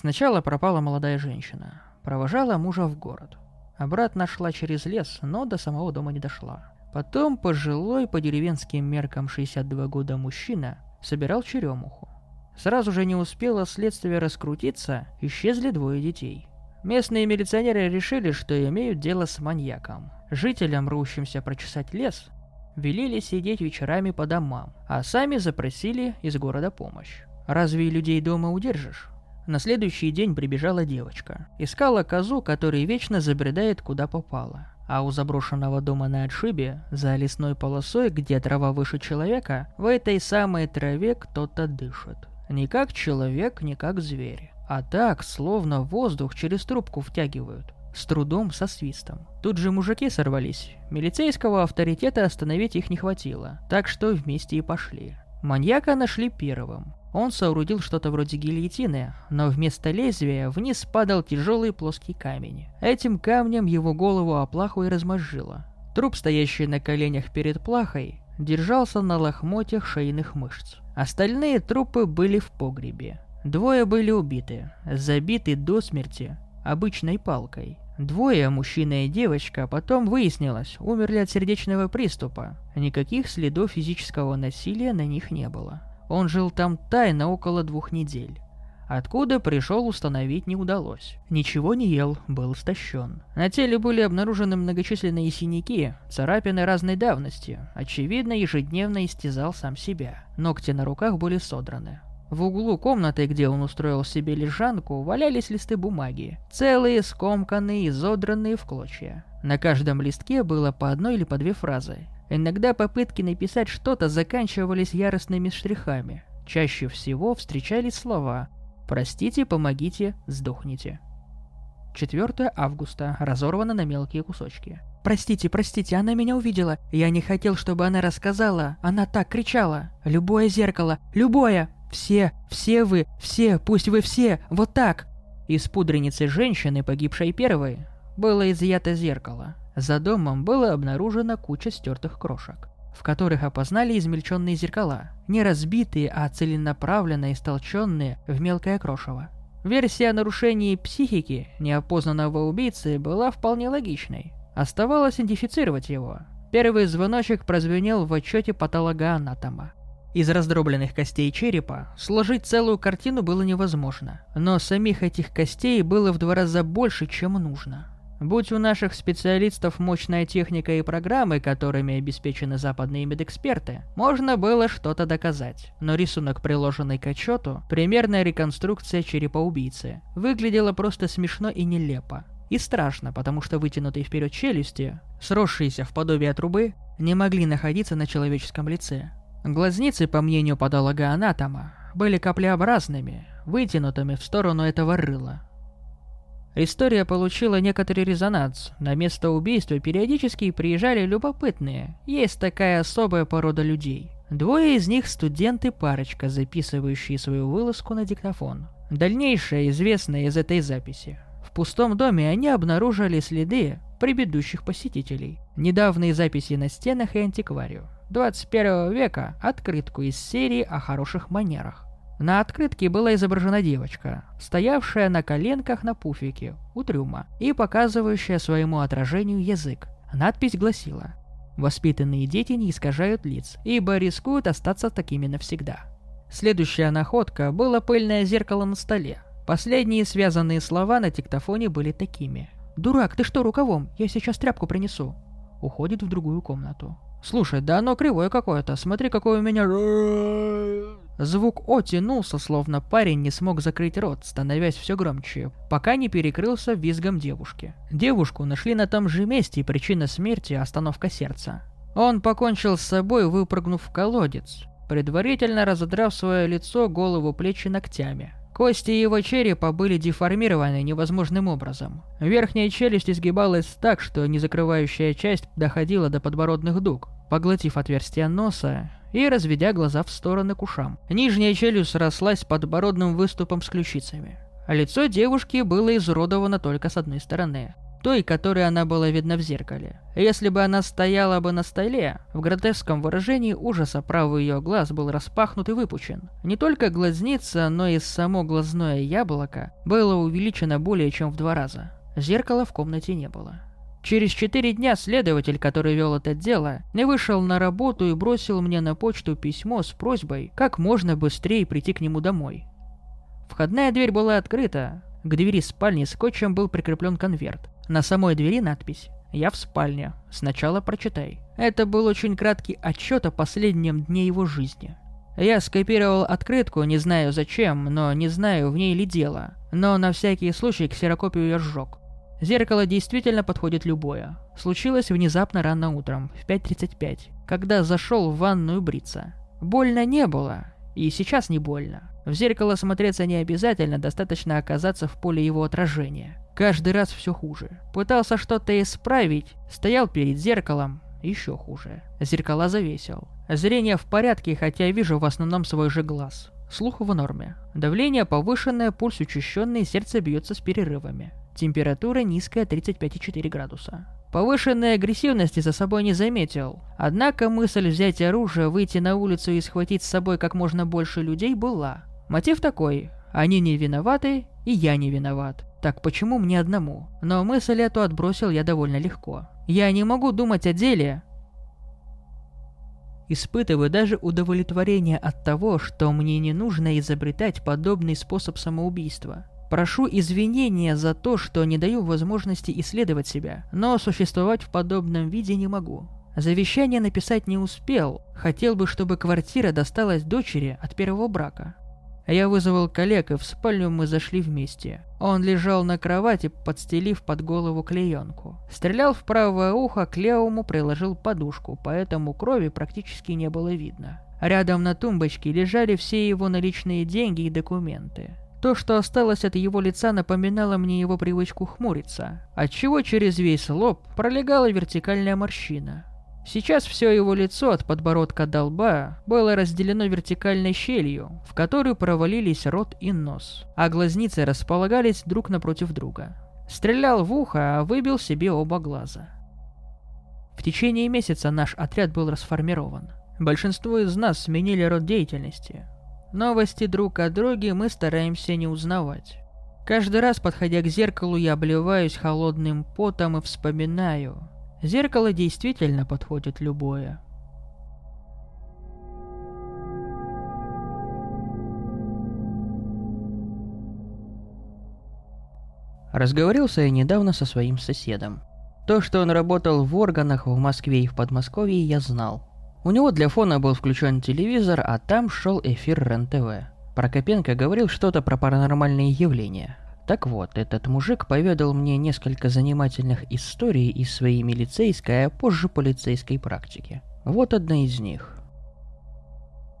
Сначала пропала молодая женщина. Провожала мужа в город. Обратно шла через лес, но до самого дома не дошла. Потом пожилой по деревенским меркам 62 года мужчина собирал черемуху. Сразу же не успело следствие раскрутиться, исчезли двое детей. Местные милиционеры решили, что имеют дело с маньяком. Жителям, рущимся прочесать лес, велели сидеть вечерами по домам, а сами запросили из города помощь. Разве людей дома удержишь? На следующий день прибежала девочка. Искала козу, которая вечно забредает куда попало. А у заброшенного дома на отшибе, за лесной полосой, где трава выше человека, в этой самой траве кто-то дышит. Не как человек, не как зверь. А так, словно воздух через трубку втягивают. С трудом, со свистом. Тут же мужики сорвались. Милицейского авторитета остановить их не хватило. Так что вместе и пошли. Маньяка нашли первым. Он соорудил что-то вроде гильотины, но вместо лезвия вниз падал тяжелый плоский камень. Этим камнем его голову оплаху и размозжило. Труп, стоящий на коленях перед плахой, держался на лохмотьях шейных мышц. Остальные трупы были в погребе. Двое были убиты, забиты до смерти обычной палкой. Двое, мужчина и девочка, потом выяснилось, умерли от сердечного приступа. Никаких следов физического насилия на них не было. Он жил там тайно около двух недель. Откуда пришел, установить не удалось. Ничего не ел, был истощен. На теле были обнаружены многочисленные синяки, царапины разной давности. Очевидно, ежедневно истязал сам себя. Ногти на руках были содраны. В углу комнаты, где он устроил себе лежанку, валялись листы бумаги. Целые, скомканные, изодранные в клочья. На каждом листке было по одной или по две фразы. Иногда попытки написать что-то заканчивались яростными штрихами. Чаще всего встречались слова «Простите, помогите, сдохните». 4 августа. Разорвано на мелкие кусочки. «Простите, простите, она меня увидела. Я не хотел, чтобы она рассказала. Она так кричала. Любое зеркало, любое! Все, все вы, все, пусть вы все, вот так!» Из пудреницы женщины, погибшей первой, было изъято зеркало. За домом было обнаружена куча стертых крошек в которых опознали измельченные зеркала, не разбитые, а целенаправленно истолченные в мелкое крошево. Версия о нарушении психики неопознанного убийцы была вполне логичной. Оставалось идентифицировать его. Первый звоночек прозвенел в отчете патологоанатома. Из раздробленных костей черепа сложить целую картину было невозможно, но самих этих костей было в два раза больше, чем нужно. Будь у наших специалистов мощная техника и программы, которыми обеспечены западные медэксперты, можно было что-то доказать. Но рисунок, приложенный к отчету, примерная реконструкция черепа убийцы, выглядела просто смешно и нелепо. И страшно, потому что вытянутые вперед челюсти, сросшиеся в подобие трубы, не могли находиться на человеческом лице. Глазницы, по мнению патологоанатома, были каплеобразными, вытянутыми в сторону этого рыла, История получила некоторый резонанс. На место убийства периодически приезжали любопытные. Есть такая особая порода людей. Двое из них студенты-парочка, записывающие свою вылазку на диктофон. Дальнейшее известно из этой записи. В пустом доме они обнаружили следы предыдущих посетителей. Недавние записи на стенах и антикварию. 21 века открытку из серии о хороших манерах. На открытке была изображена девочка, стоявшая на коленках на пуфике у трюма и показывающая своему отражению язык. Надпись гласила «Воспитанные дети не искажают лиц, ибо рискуют остаться такими навсегда». Следующая находка было пыльное зеркало на столе. Последние связанные слова на диктофоне были такими. «Дурак, ты что рукавом? Я сейчас тряпку принесу». Уходит в другую комнату. «Слушай, да оно кривое какое-то, смотри, какое у меня...» Звук «О» тянулся, словно парень не смог закрыть рот, становясь все громче, пока не перекрылся визгом девушки. Девушку нашли на том же месте, и причина смерти – остановка сердца. Он покончил с собой, выпрыгнув в колодец, предварительно разодрав свое лицо, голову, плечи ногтями. Кости его черепа были деформированы невозможным образом. Верхняя челюсть изгибалась так, что незакрывающая часть доходила до подбородных дуг. Поглотив отверстие носа, и разведя глаза в стороны к ушам. Нижняя челюсть рослась подбородным выступом с ключицами. А лицо девушки было изуродовано только с одной стороны. Той, которой она была видна в зеркале. Если бы она стояла бы на столе, в гротеском выражении ужаса правый ее глаз был распахнут и выпучен. Не только глазница, но и само глазное яблоко было увеличено более чем в два раза. Зеркала в комнате не было. Через четыре дня следователь, который вел это дело, не вышел на работу и бросил мне на почту письмо с просьбой как можно быстрее прийти к нему домой. Входная дверь была открыта. К двери спальни скотчем был прикреплен конверт. На самой двери надпись «Я в спальне. Сначала прочитай». Это был очень краткий отчет о последнем дне его жизни. Я скопировал открытку, не знаю зачем, но не знаю, в ней ли дело. Но на всякий случай ксерокопию я сжег. Зеркало действительно подходит любое. Случилось внезапно рано утром, в 5.35, когда зашел в ванную бриться. Больно не было, и сейчас не больно. В зеркало смотреться не обязательно, достаточно оказаться в поле его отражения. Каждый раз все хуже. Пытался что-то исправить, стоял перед зеркалом, еще хуже. Зеркала завесил. Зрение в порядке, хотя вижу в основном свой же глаз. Слух в норме. Давление повышенное, пульс учащенный, сердце бьется с перерывами. Температура низкая 35,4 градуса. Повышенной агрессивности за собой не заметил. Однако мысль взять оружие, выйти на улицу и схватить с собой как можно больше людей была. Мотив такой. Они не виноваты, и я не виноват. Так почему мне одному? Но мысль эту отбросил я довольно легко. Я не могу думать о деле. Испытываю даже удовлетворение от того, что мне не нужно изобретать подобный способ самоубийства. Прошу извинения за то, что не даю возможности исследовать себя, но существовать в подобном виде не могу. Завещание написать не успел, хотел бы, чтобы квартира досталась дочери от первого брака. Я вызвал коллег, и в спальню мы зашли вместе. Он лежал на кровати, подстелив под голову клеенку. Стрелял в правое ухо, к левому приложил подушку, поэтому крови практически не было видно. Рядом на тумбочке лежали все его наличные деньги и документы. То, что осталось от его лица, напоминало мне его привычку хмуриться, отчего через весь лоб пролегала вертикальная морщина. Сейчас все его лицо от подбородка до лба было разделено вертикальной щелью, в которую провалились рот и нос, а глазницы располагались друг напротив друга. Стрелял в ухо, а выбил себе оба глаза. В течение месяца наш отряд был расформирован. Большинство из нас сменили род деятельности. Новости друг о друге мы стараемся не узнавать. Каждый раз, подходя к зеркалу, я обливаюсь холодным потом и вспоминаю, Зеркало действительно подходит любое. Разговорился я недавно со своим соседом. То, что он работал в органах в Москве и в Подмосковье, я знал. У него для фона был включен телевизор, а там шел эфир РЕН-ТВ. Прокопенко говорил что-то про паранормальные явления. Так вот, этот мужик поведал мне несколько занимательных историй из своей милицейской, а позже полицейской практики. Вот одна из них.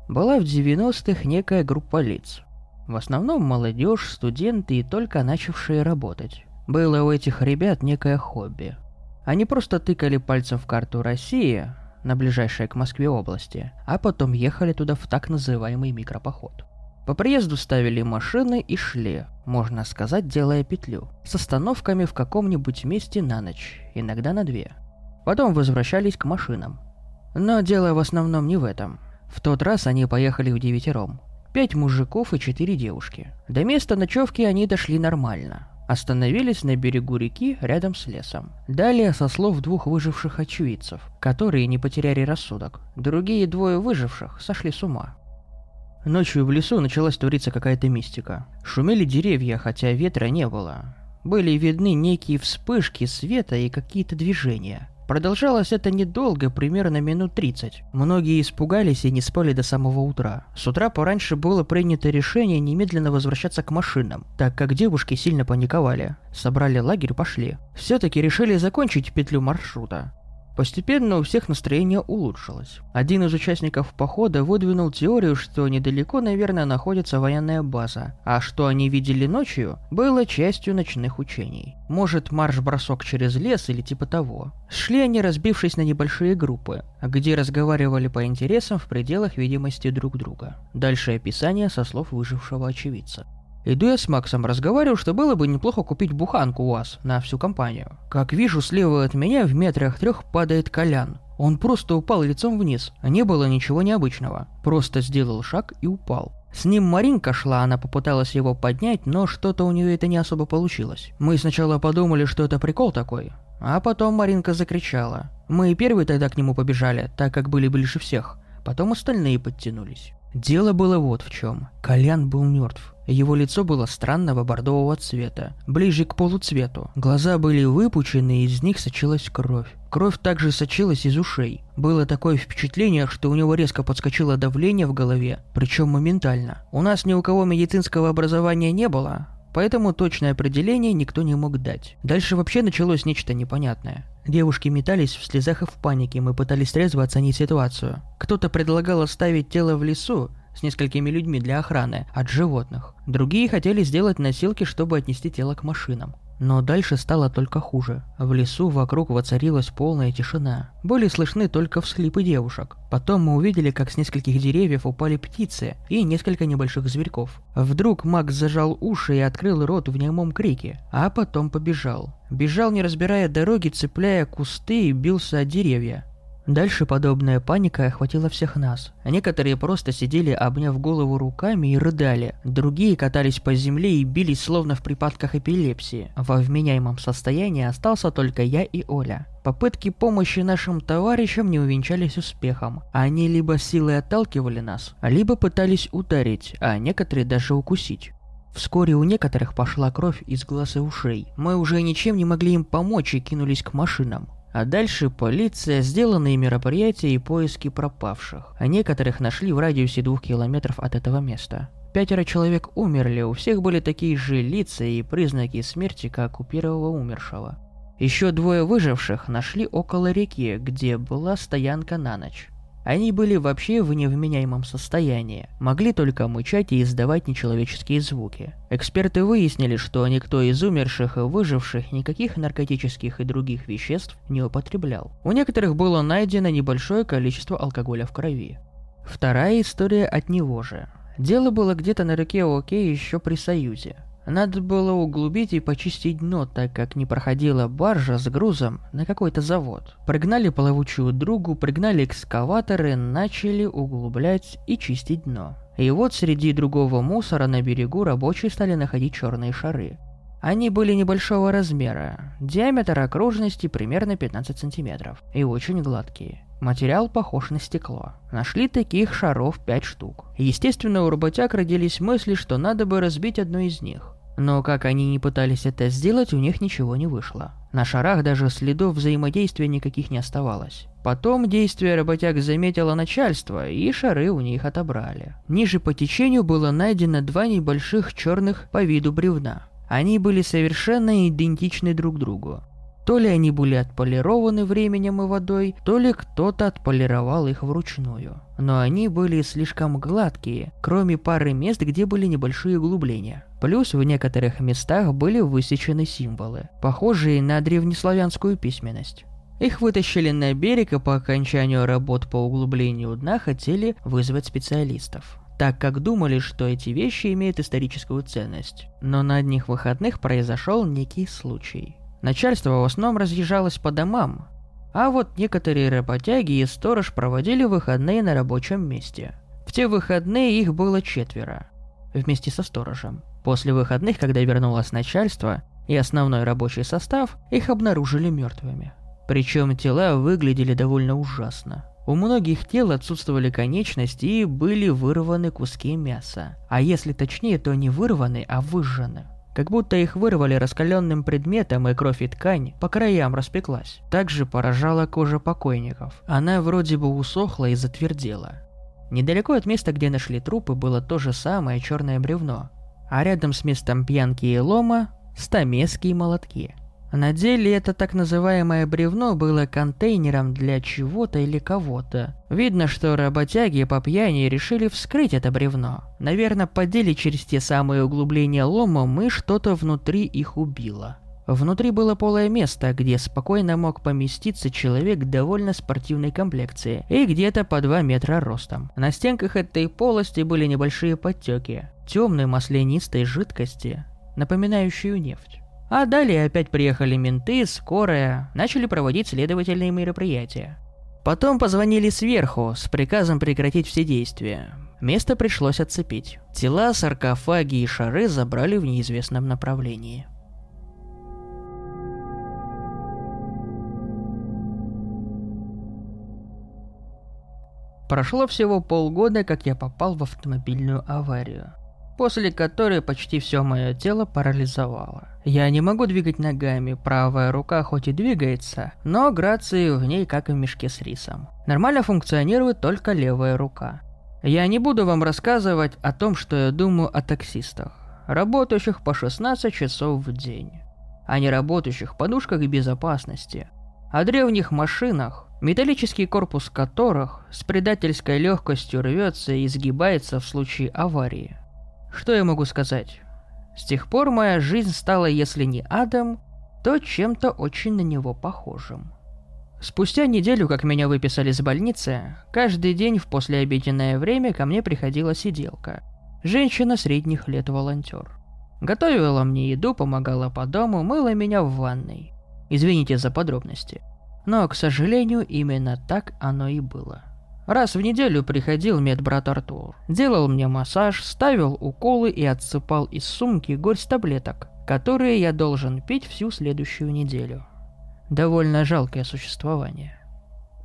Была в 90-х некая группа лиц. В основном молодежь, студенты и только начавшие работать. Было у этих ребят некое хобби. Они просто тыкали пальцем в карту России, на ближайшей к Москве области, а потом ехали туда в так называемый микропоход. По приезду ставили машины и шли, можно сказать, делая петлю, с остановками в каком-нибудь месте на ночь, иногда на две. Потом возвращались к машинам. Но дело в основном не в этом. В тот раз они поехали в девятером. Пять мужиков и четыре девушки. До места ночевки они дошли нормально. Остановились на берегу реки рядом с лесом. Далее, со слов двух выживших очевидцев, которые не потеряли рассудок, другие двое выживших сошли с ума. Ночью в лесу началась твориться какая-то мистика. Шумели деревья, хотя ветра не было. Были видны некие вспышки света и какие-то движения. Продолжалось это недолго, примерно минут 30. Многие испугались и не спали до самого утра. С утра пораньше было принято решение немедленно возвращаться к машинам, так как девушки сильно паниковали. Собрали лагерь, пошли. Все-таки решили закончить петлю маршрута. Постепенно у всех настроение улучшилось. Один из участников похода выдвинул теорию, что недалеко, наверное, находится военная база, а что они видели ночью, было частью ночных учений. Может, марш-бросок через лес или типа того. Шли они, разбившись на небольшие группы, где разговаривали по интересам в пределах видимости друг друга. Дальше описание со слов выжившего очевидца. Иду я с Максом, разговариваю, что было бы неплохо купить буханку у вас на всю компанию. Как вижу, слева от меня в метрах трех падает Колян. Он просто упал лицом вниз, не было ничего необычного. Просто сделал шаг и упал. С ним Маринка шла, она попыталась его поднять, но что-то у нее это не особо получилось. Мы сначала подумали, что это прикол такой, а потом Маринка закричала. Мы и первые тогда к нему побежали, так как были ближе всех. Потом остальные подтянулись. Дело было вот в чем. Колян был мертв. Его лицо было странного бордового цвета, ближе к полуцвету. Глаза были выпучены, и из них сочилась кровь. Кровь также сочилась из ушей. Было такое впечатление, что у него резко подскочило давление в голове, причем моментально. У нас ни у кого медицинского образования не было, поэтому точное определение никто не мог дать. Дальше вообще началось нечто непонятное. Девушки метались в слезах и в панике, мы пытались трезво оценить ситуацию. Кто-то предлагал оставить тело в лесу с несколькими людьми для охраны от животных. Другие хотели сделать носилки, чтобы отнести тело к машинам. Но дальше стало только хуже. В лесу вокруг воцарилась полная тишина. Были слышны только всхлипы девушек. Потом мы увидели, как с нескольких деревьев упали птицы и несколько небольших зверьков. Вдруг Макс зажал уши и открыл рот в немом крике, а потом побежал. Бежал, не разбирая дороги, цепляя кусты и бился о деревья. Дальше подобная паника охватила всех нас. Некоторые просто сидели, обняв голову руками и рыдали. Другие катались по земле и бились словно в припадках эпилепсии. Во вменяемом состоянии остался только я и Оля. Попытки помощи нашим товарищам не увенчались успехом. Они либо силой отталкивали нас, либо пытались ударить, а некоторые даже укусить. Вскоре у некоторых пошла кровь из глаз и ушей. Мы уже ничем не могли им помочь и кинулись к машинам. А дальше полиция, сделанные мероприятия и поиски пропавших. А некоторых нашли в радиусе двух километров от этого места. Пятеро человек умерли, у всех были такие же лица и признаки смерти, как у первого умершего. Еще двое выживших нашли около реки, где была стоянка на ночь. Они были вообще в невменяемом состоянии, могли только мычать и издавать нечеловеческие звуки. Эксперты выяснили, что никто из умерших и выживших никаких наркотических и других веществ не употреблял. У некоторых было найдено небольшое количество алкоголя в крови. Вторая история от него же. Дело было где-то на реке Оке еще при Союзе. Надо было углубить и почистить дно, так как не проходила баржа с грузом на какой-то завод. Пригнали плавучую другу, пригнали экскаваторы, начали углублять и чистить дно. И вот среди другого мусора на берегу рабочие стали находить черные шары. Они были небольшого размера, диаметр окружности примерно 15 сантиметров, и очень гладкие. Материал похож на стекло. Нашли таких шаров 5 штук. Естественно, у работяг родились мысли, что надо бы разбить одну из них. Но как они не пытались это сделать, у них ничего не вышло. На шарах даже следов взаимодействия никаких не оставалось. Потом действие работяг заметило начальство, и шары у них отобрали. Ниже по течению было найдено два небольших черных по виду бревна. Они были совершенно идентичны друг другу. То ли они были отполированы временем и водой, то ли кто-то отполировал их вручную. Но они были слишком гладкие, кроме пары мест, где были небольшие углубления. Плюс в некоторых местах были высечены символы, похожие на древнеславянскую письменность. Их вытащили на берег и по окончанию работ по углублению дна хотели вызвать специалистов так как думали, что эти вещи имеют историческую ценность. Но на одних выходных произошел некий случай. Начальство в основном разъезжалось по домам, а вот некоторые работяги и сторож проводили выходные на рабочем месте. В те выходные их было четверо, вместе со сторожем. После выходных, когда вернулось начальство и основной рабочий состав, их обнаружили мертвыми. Причем тела выглядели довольно ужасно. У многих тел отсутствовали конечности и были вырваны куски мяса. А если точнее, то не вырваны, а выжжены. Как будто их вырвали раскаленным предметом, и кровь и ткань по краям распеклась. Также поражала кожа покойников. Она вроде бы усохла и затвердела. Недалеко от места, где нашли трупы, было то же самое черное бревно, а рядом с местом пьянки и лома – стамески и молотки. На деле это так называемое бревно было контейнером для чего-то или кого-то. Видно, что работяги по пьяни решили вскрыть это бревно. Наверное, подели через те самые углубления ломом и что-то внутри их убило. Внутри было полое место, где спокойно мог поместиться человек довольно спортивной комплекции и где-то по 2 метра ростом. На стенках этой полости были небольшие подтеки. темной маслянистой жидкости, напоминающую нефть. А далее опять приехали менты, скорая, начали проводить следовательные мероприятия. Потом позвонили сверху с приказом прекратить все действия. Место пришлось отцепить. Тела, саркофаги и шары забрали в неизвестном направлении. Прошло всего полгода, как я попал в автомобильную аварию, после которой почти все мое тело парализовало. Я не могу двигать ногами, правая рука хоть и двигается, но грации в ней как и в мешке с рисом. Нормально функционирует только левая рука. Я не буду вам рассказывать о том, что я думаю о таксистах, работающих по 16 часов в день, о неработающих подушках безопасности, о древних машинах, металлический корпус которых с предательской легкостью рвется и изгибается в случае аварии. Что я могу сказать? С тех пор моя жизнь стала, если не адом, то чем-то очень на него похожим. Спустя неделю, как меня выписали из больницы, каждый день в послеобеденное время ко мне приходила сиделка. Женщина средних лет волонтер. Готовила мне еду, помогала по дому, мыла меня в ванной. Извините за подробности. Но, к сожалению, именно так оно и было. Раз в неделю приходил медбрат Артур. Делал мне массаж, ставил уколы и отсыпал из сумки горсть таблеток, которые я должен пить всю следующую неделю. Довольно жалкое существование.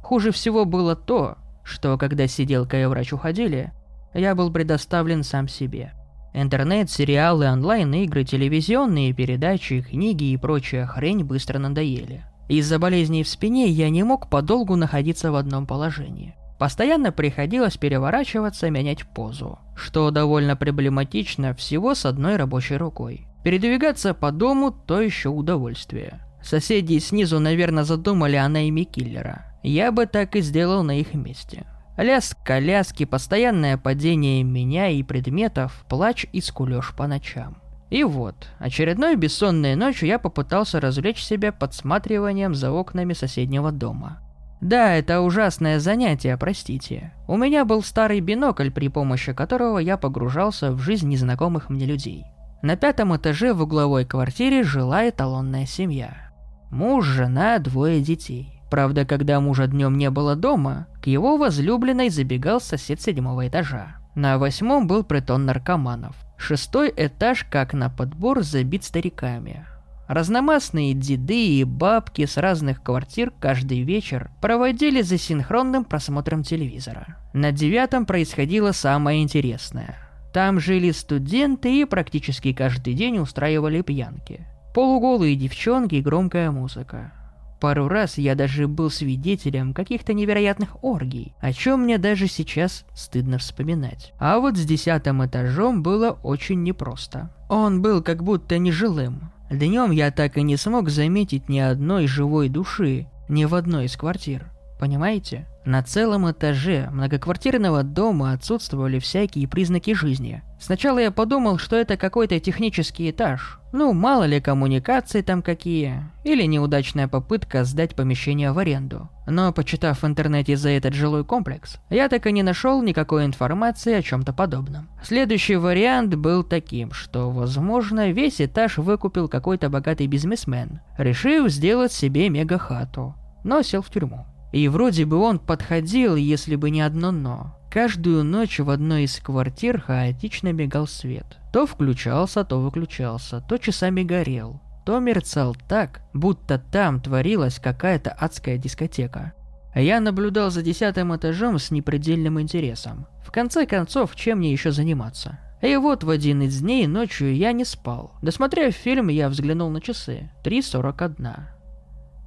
Хуже всего было то, что когда сиделка и врач уходили, я был предоставлен сам себе. Интернет, сериалы, онлайн-игры, телевизионные передачи, книги и прочая хрень быстро надоели. Из-за болезней в спине я не мог подолгу находиться в одном положении. Постоянно приходилось переворачиваться, менять позу, что довольно проблематично всего с одной рабочей рукой. Передвигаться по дому – то еще удовольствие. Соседи снизу, наверное, задумали о найме киллера. Я бы так и сделал на их месте. Лязг коляски, постоянное падение меня и предметов, плач и скулеж по ночам. И вот, очередной бессонной ночью я попытался развлечь себя подсматриванием за окнами соседнего дома. Да, это ужасное занятие, простите. У меня был старый бинокль, при помощи которого я погружался в жизнь незнакомых мне людей. На пятом этаже в угловой квартире жила эталонная семья. Муж, жена, двое детей. Правда, когда мужа днем не было дома, к его возлюбленной забегал сосед седьмого этажа. На восьмом был притон наркоманов. Шестой этаж, как на подбор, забит стариками. Разномастные деды и бабки с разных квартир каждый вечер проводили за синхронным просмотром телевизора. На девятом происходило самое интересное. Там жили студенты и практически каждый день устраивали пьянки. Полуголые девчонки и громкая музыка. Пару раз я даже был свидетелем каких-то невероятных оргий, о чем мне даже сейчас стыдно вспоминать. А вот с десятым этажом было очень непросто. Он был как будто нежилым. Днем я так и не смог заметить ни одной живой души, ни в одной из квартир. Понимаете? На целом этаже многоквартирного дома отсутствовали всякие признаки жизни. Сначала я подумал, что это какой-то технический этаж. Ну, мало ли коммуникации там какие. Или неудачная попытка сдать помещение в аренду. Но, почитав в интернете за этот жилой комплекс, я так и не нашел никакой информации о чем-то подобном. Следующий вариант был таким, что, возможно, весь этаж выкупил какой-то богатый бизнесмен, решив сделать себе мега-хату, но сел в тюрьму. И вроде бы он подходил, если бы не одно «но». Каждую ночь в одной из квартир хаотично мигал свет. То включался, то выключался, то часами горел, то мерцал так, будто там творилась какая-то адская дискотека. Я наблюдал за десятым этажом с непредельным интересом. В конце концов, чем мне еще заниматься? И вот в один из дней ночью я не спал. Досмотрев фильм, я взглянул на часы. 3.41.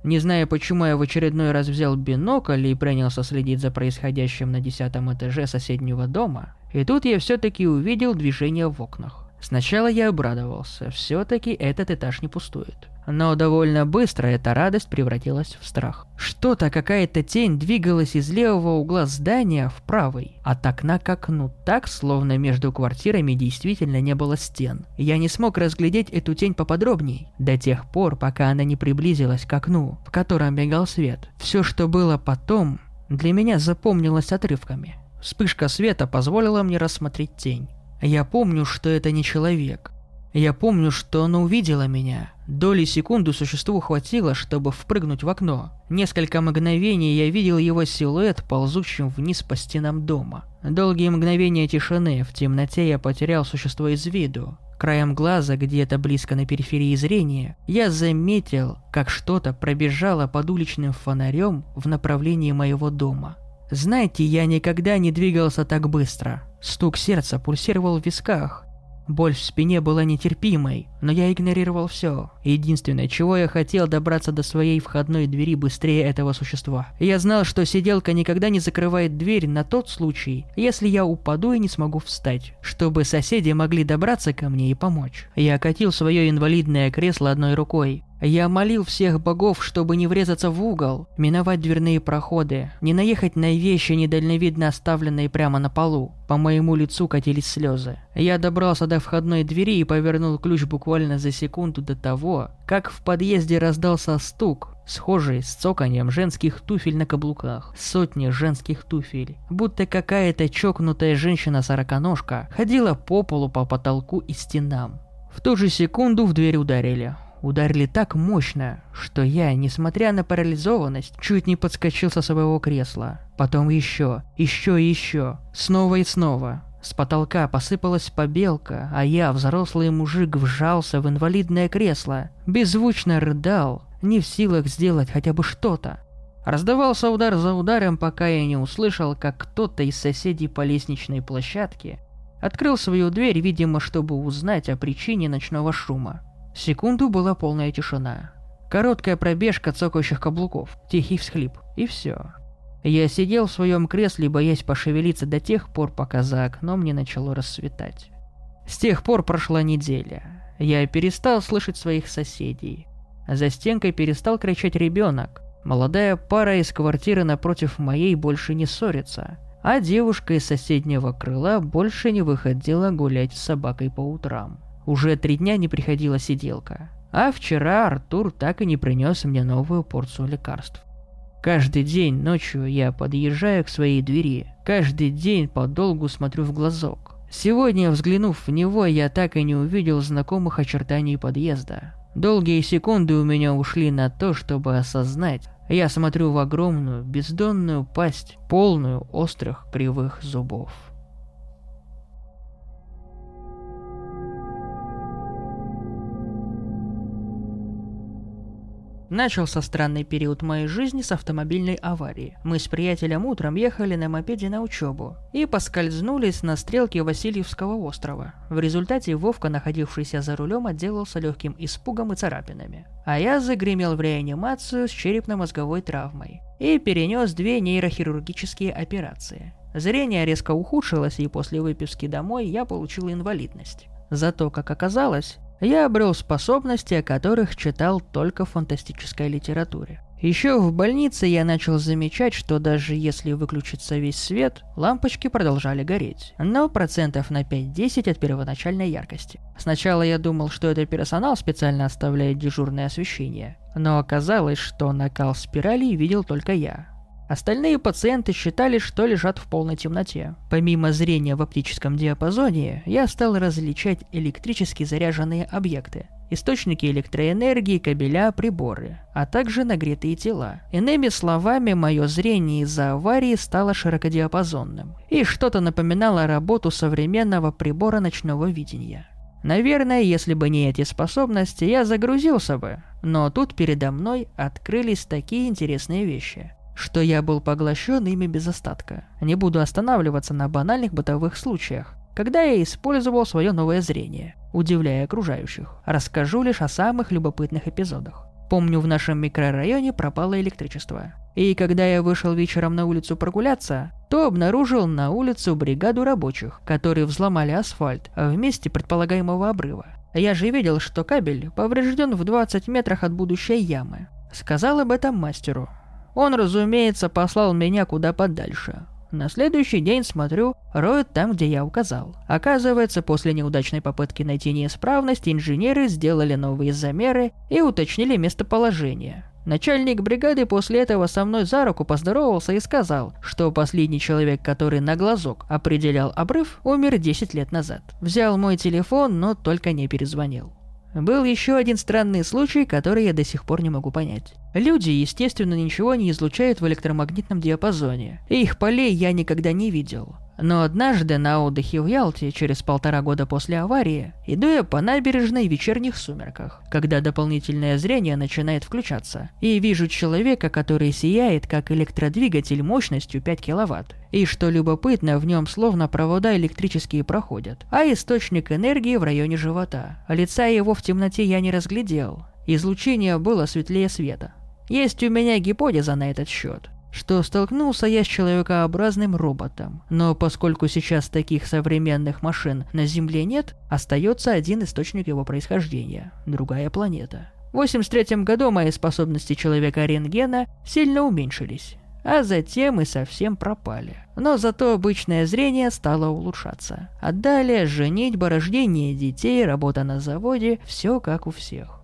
Не зная, почему я в очередной раз взял бинокль и принялся следить за происходящим на десятом этаже соседнего дома, и тут я все-таки увидел движение в окнах. Сначала я обрадовался, все-таки этот этаж не пустует. Но довольно быстро эта радость превратилась в страх. Что-то, какая-то тень двигалась из левого угла здания в правый, от окна к окну, так, словно между квартирами действительно не было стен. Я не смог разглядеть эту тень поподробней, до тех пор, пока она не приблизилась к окну, в котором бегал свет. Все, что было потом, для меня запомнилось отрывками. Вспышка света позволила мне рассмотреть тень. Я помню, что это не человек. Я помню, что оно увидело меня. Доли секунды существу хватило, чтобы впрыгнуть в окно. Несколько мгновений я видел его силуэт, ползущим вниз по стенам дома. Долгие мгновения тишины, в темноте я потерял существо из виду. Краем глаза, где-то близко на периферии зрения, я заметил, как что-то пробежало под уличным фонарем в направлении моего дома. Знаете, я никогда не двигался так быстро. Стук сердца пульсировал в висках, Боль в спине была нетерпимой, но я игнорировал все. Единственное, чего я хотел добраться до своей входной двери быстрее этого существа. Я знал, что сиделка никогда не закрывает дверь на тот случай, если я упаду и не смогу встать, чтобы соседи могли добраться ко мне и помочь. Я катил свое инвалидное кресло одной рукой, я молил всех богов, чтобы не врезаться в угол, миновать дверные проходы, не наехать на вещи, недальновидно оставленные прямо на полу. По моему лицу катились слезы. Я добрался до входной двери и повернул ключ буквально за секунду до того, как в подъезде раздался стук, схожий с цоканием женских туфель на каблуках. Сотни женских туфель. Будто какая-то чокнутая женщина-сороконожка ходила по полу, по потолку и стенам. В ту же секунду в дверь ударили ударили так мощно, что я, несмотря на парализованность, чуть не подскочил со своего кресла. Потом еще, еще и еще, снова и снова. С потолка посыпалась побелка, а я, взрослый мужик, вжался в инвалидное кресло, беззвучно рыдал, не в силах сделать хотя бы что-то. Раздавался удар за ударом, пока я не услышал, как кто-то из соседей по лестничной площадке открыл свою дверь, видимо, чтобы узнать о причине ночного шума. Секунду была полная тишина. Короткая пробежка цокающих каблуков, тихий всхлип, и все. Я сидел в своем кресле, боясь пошевелиться до тех пор, пока за окном не начало рассветать. С тех пор прошла неделя. Я перестал слышать своих соседей. За стенкой перестал кричать ребенок. Молодая пара из квартиры напротив моей больше не ссорится. А девушка из соседнего крыла больше не выходила гулять с собакой по утрам. Уже три дня не приходила сиделка. А вчера Артур так и не принес мне новую порцию лекарств. Каждый день ночью я подъезжаю к своей двери. Каждый день подолгу смотрю в глазок. Сегодня, взглянув в него, я так и не увидел знакомых очертаний подъезда. Долгие секунды у меня ушли на то, чтобы осознать. Я смотрю в огромную, бездонную пасть, полную острых кривых зубов. Начался странный период моей жизни с автомобильной аварии. Мы с приятелем утром ехали на мопеде на учебу и поскользнулись на стрелке Васильевского острова. В результате Вовка, находившийся за рулем, отделался легким испугом и царапинами. А я загремел в реанимацию с черепно-мозговой травмой и перенес две нейрохирургические операции. Зрение резко ухудшилось, и после выписки домой я получил инвалидность. Зато, как оказалось, я обрел способности, о которых читал только в фантастической литературе. Еще в больнице я начал замечать, что даже если выключится весь свет, лампочки продолжали гореть, но процентов на 5-10 от первоначальной яркости. Сначала я думал, что это персонал специально оставляет дежурное освещение, но оказалось, что накал спирали видел только я. Остальные пациенты считали, что лежат в полной темноте. Помимо зрения в оптическом диапазоне, я стал различать электрически заряженные объекты, источники электроэнергии, кабеля, приборы, а также нагретые тела. Иными словами, мое зрение из-за аварии стало широкодиапазонным и что-то напоминало работу современного прибора ночного видения. Наверное, если бы не эти способности, я загрузился бы. Но тут передо мной открылись такие интересные вещи что я был поглощен ими без остатка. Не буду останавливаться на банальных бытовых случаях, когда я использовал свое новое зрение, удивляя окружающих. Расскажу лишь о самых любопытных эпизодах. Помню, в нашем микрорайоне пропало электричество. И когда я вышел вечером на улицу прогуляться, то обнаружил на улицу бригаду рабочих, которые взломали асфальт в месте предполагаемого обрыва. Я же видел, что кабель поврежден в 20 метрах от будущей ямы. Сказал об этом мастеру. Он, разумеется, послал меня куда подальше. На следующий день смотрю, роют там, где я указал. Оказывается, после неудачной попытки найти неисправность, инженеры сделали новые замеры и уточнили местоположение. Начальник бригады после этого со мной за руку поздоровался и сказал, что последний человек, который на глазок определял обрыв, умер 10 лет назад. Взял мой телефон, но только не перезвонил. Был еще один странный случай, который я до сих пор не могу понять. Люди, естественно, ничего не излучают в электромагнитном диапазоне, их полей я никогда не видел. Но однажды на отдыхе в Ялте, через полтора года после аварии, иду я по набережной в вечерних сумерках, когда дополнительное зрение начинает включаться, и вижу человека, который сияет, как электродвигатель мощностью 5 киловатт. И что любопытно, в нем словно провода электрические проходят, а источник энергии в районе живота. Лица его в темноте я не разглядел, излучение было светлее света. Есть у меня гипотеза на этот счет что столкнулся я с человекообразным роботом. Но поскольку сейчас таких современных машин на Земле нет, остается один источник его происхождения – другая планета. В 83 году мои способности человека-рентгена сильно уменьшились, а затем и совсем пропали. Но зато обычное зрение стало улучшаться. А далее женитьба, рождение детей, работа на заводе – все как у всех.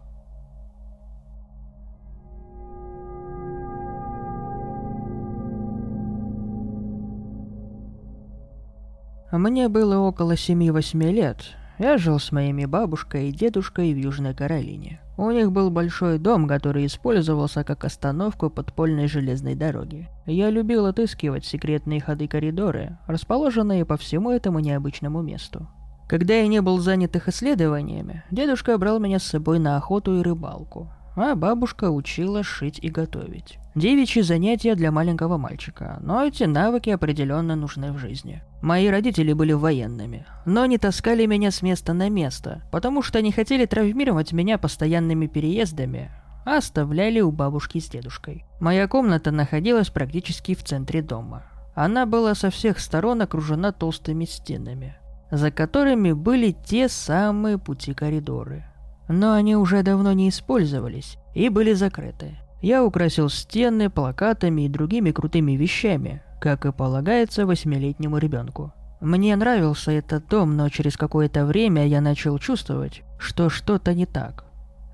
Мне было около 7-8 лет. Я жил с моими бабушкой и дедушкой в Южной Каролине. У них был большой дом, который использовался как остановку подпольной железной дороги. Я любил отыскивать секретные ходы-коридоры, расположенные по всему этому необычному месту. Когда я не был занят их исследованиями, дедушка брал меня с собой на охоту и рыбалку а бабушка учила шить и готовить. Девичьи занятия для маленького мальчика, но эти навыки определенно нужны в жизни. Мои родители были военными, но не таскали меня с места на место, потому что не хотели травмировать меня постоянными переездами, а оставляли у бабушки с дедушкой. Моя комната находилась практически в центре дома. Она была со всех сторон окружена толстыми стенами, за которыми были те самые пути-коридоры – но они уже давно не использовались и были закрыты. Я украсил стены плакатами и другими крутыми вещами, как и полагается восьмилетнему ребенку. Мне нравился этот дом, но через какое-то время я начал чувствовать, что что-то не так.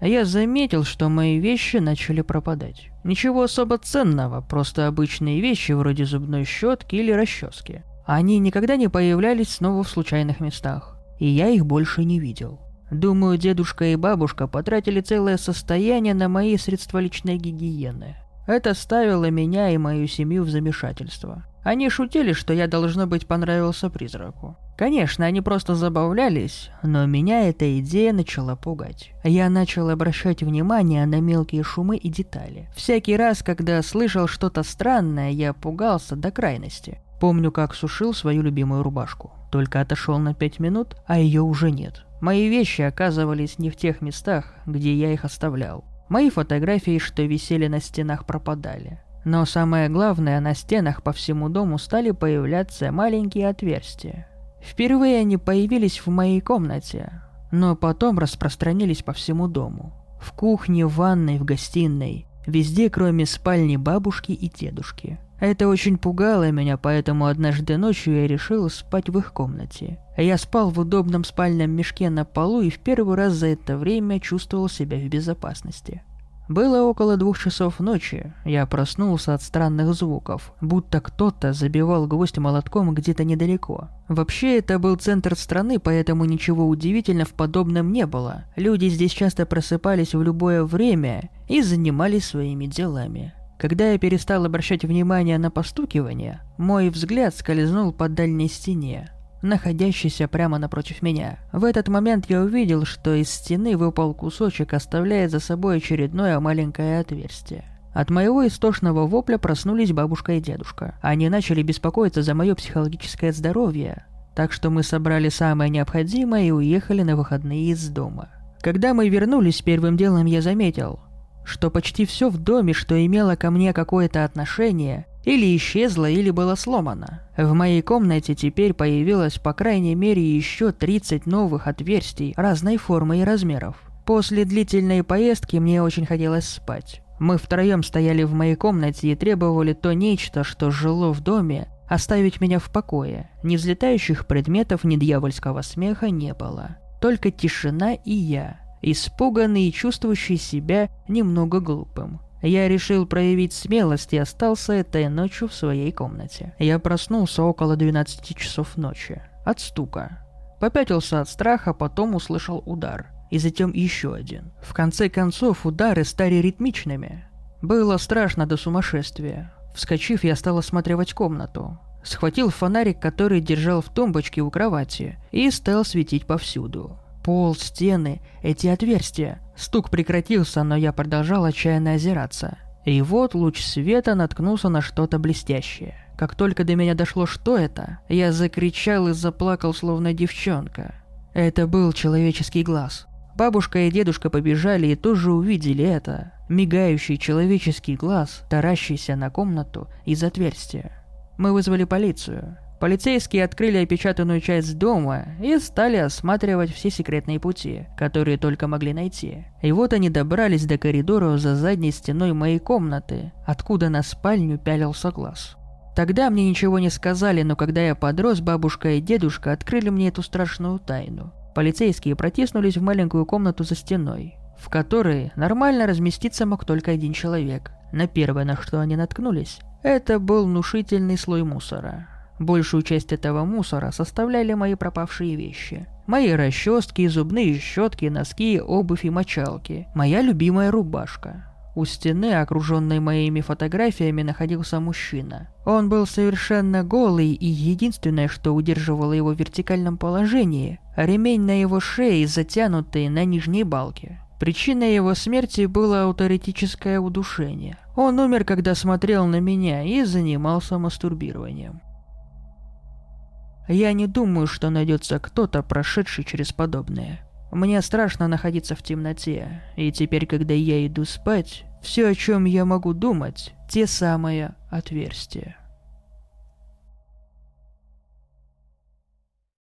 Я заметил, что мои вещи начали пропадать. Ничего особо ценного, просто обычные вещи вроде зубной щетки или расчески. Они никогда не появлялись снова в случайных местах, и я их больше не видел. Думаю, дедушка и бабушка потратили целое состояние на мои средства личной гигиены. Это ставило меня и мою семью в замешательство. Они шутили, что я, должно быть, понравился призраку. Конечно, они просто забавлялись, но меня эта идея начала пугать. Я начал обращать внимание на мелкие шумы и детали. Всякий раз, когда слышал что-то странное, я пугался до крайности. Помню, как сушил свою любимую рубашку. Только отошел на пять минут, а ее уже нет. Мои вещи оказывались не в тех местах, где я их оставлял. Мои фотографии, что висели на стенах, пропадали. Но самое главное, на стенах по всему дому стали появляться маленькие отверстия. Впервые они появились в моей комнате, но потом распространились по всему дому. В кухне, в ванной, в гостиной. Везде, кроме спальни бабушки и дедушки. Это очень пугало меня, поэтому однажды ночью я решил спать в их комнате. Я спал в удобном спальном мешке на полу и в первый раз за это время чувствовал себя в безопасности. Было около двух часов ночи. Я проснулся от странных звуков, будто кто-то забивал гвоздь молотком где-то недалеко. Вообще, это был центр страны, поэтому ничего удивительного в подобном не было. Люди здесь часто просыпались в любое время и занимались своими делами. Когда я перестал обращать внимание на постукивание, мой взгляд скользнул по дальней стене, находящейся прямо напротив меня. В этот момент я увидел, что из стены выпал кусочек, оставляя за собой очередное маленькое отверстие. От моего истошного вопля проснулись бабушка и дедушка. Они начали беспокоиться за мое психологическое здоровье, так что мы собрали самое необходимое и уехали на выходные из дома. Когда мы вернулись, первым делом я заметил, что почти все в доме, что имело ко мне какое-то отношение, или исчезло, или было сломано. В моей комнате теперь появилось по крайней мере еще 30 новых отверстий разной формы и размеров. После длительной поездки мне очень хотелось спать. Мы втроем стояли в моей комнате и требовали то нечто, что жило в доме, оставить меня в покое. Ни взлетающих предметов, ни дьявольского смеха не было. Только тишина и я, испуганный и чувствующий себя немного глупым. Я решил проявить смелость и остался этой ночью в своей комнате. Я проснулся около 12 часов ночи. От стука. Попятился от страха, потом услышал удар. И затем еще один. В конце концов, удары стали ритмичными. Было страшно до сумасшествия. Вскочив, я стал осматривать комнату. Схватил фонарик, который держал в тумбочке у кровати, и стал светить повсюду. Пол, стены, эти отверстия. Стук прекратился, но я продолжал отчаянно озираться. И вот луч света наткнулся на что-то блестящее. Как только до меня дошло, что это, я закричал и заплакал, словно девчонка. Это был человеческий глаз. Бабушка и дедушка побежали и тоже увидели это. Мигающий человеческий глаз, таращийся на комнату из отверстия. Мы вызвали полицию. Полицейские открыли опечатанную часть дома и стали осматривать все секретные пути, которые только могли найти. И вот они добрались до коридора за задней стеной моей комнаты, откуда на спальню пялился глаз. Тогда мне ничего не сказали, но когда я подрос, бабушка и дедушка открыли мне эту страшную тайну. Полицейские протиснулись в маленькую комнату за стеной, в которой нормально разместиться мог только один человек. На первое, на что они наткнулись, это был внушительный слой мусора. Большую часть этого мусора составляли мои пропавшие вещи. Мои расчески, зубные щетки, носки, обувь и мочалки. Моя любимая рубашка. У стены, окруженной моими фотографиями, находился мужчина. Он был совершенно голый, и единственное, что удерживало его в вертикальном положении, ремень на его шее, затянутый на нижней балке. Причиной его смерти было ауторетическое удушение. Он умер, когда смотрел на меня и занимался мастурбированием. Я не думаю, что найдется кто-то, прошедший через подобное. Мне страшно находиться в темноте, и теперь, когда я иду спать, все, о чем я могу думать, те самые отверстия.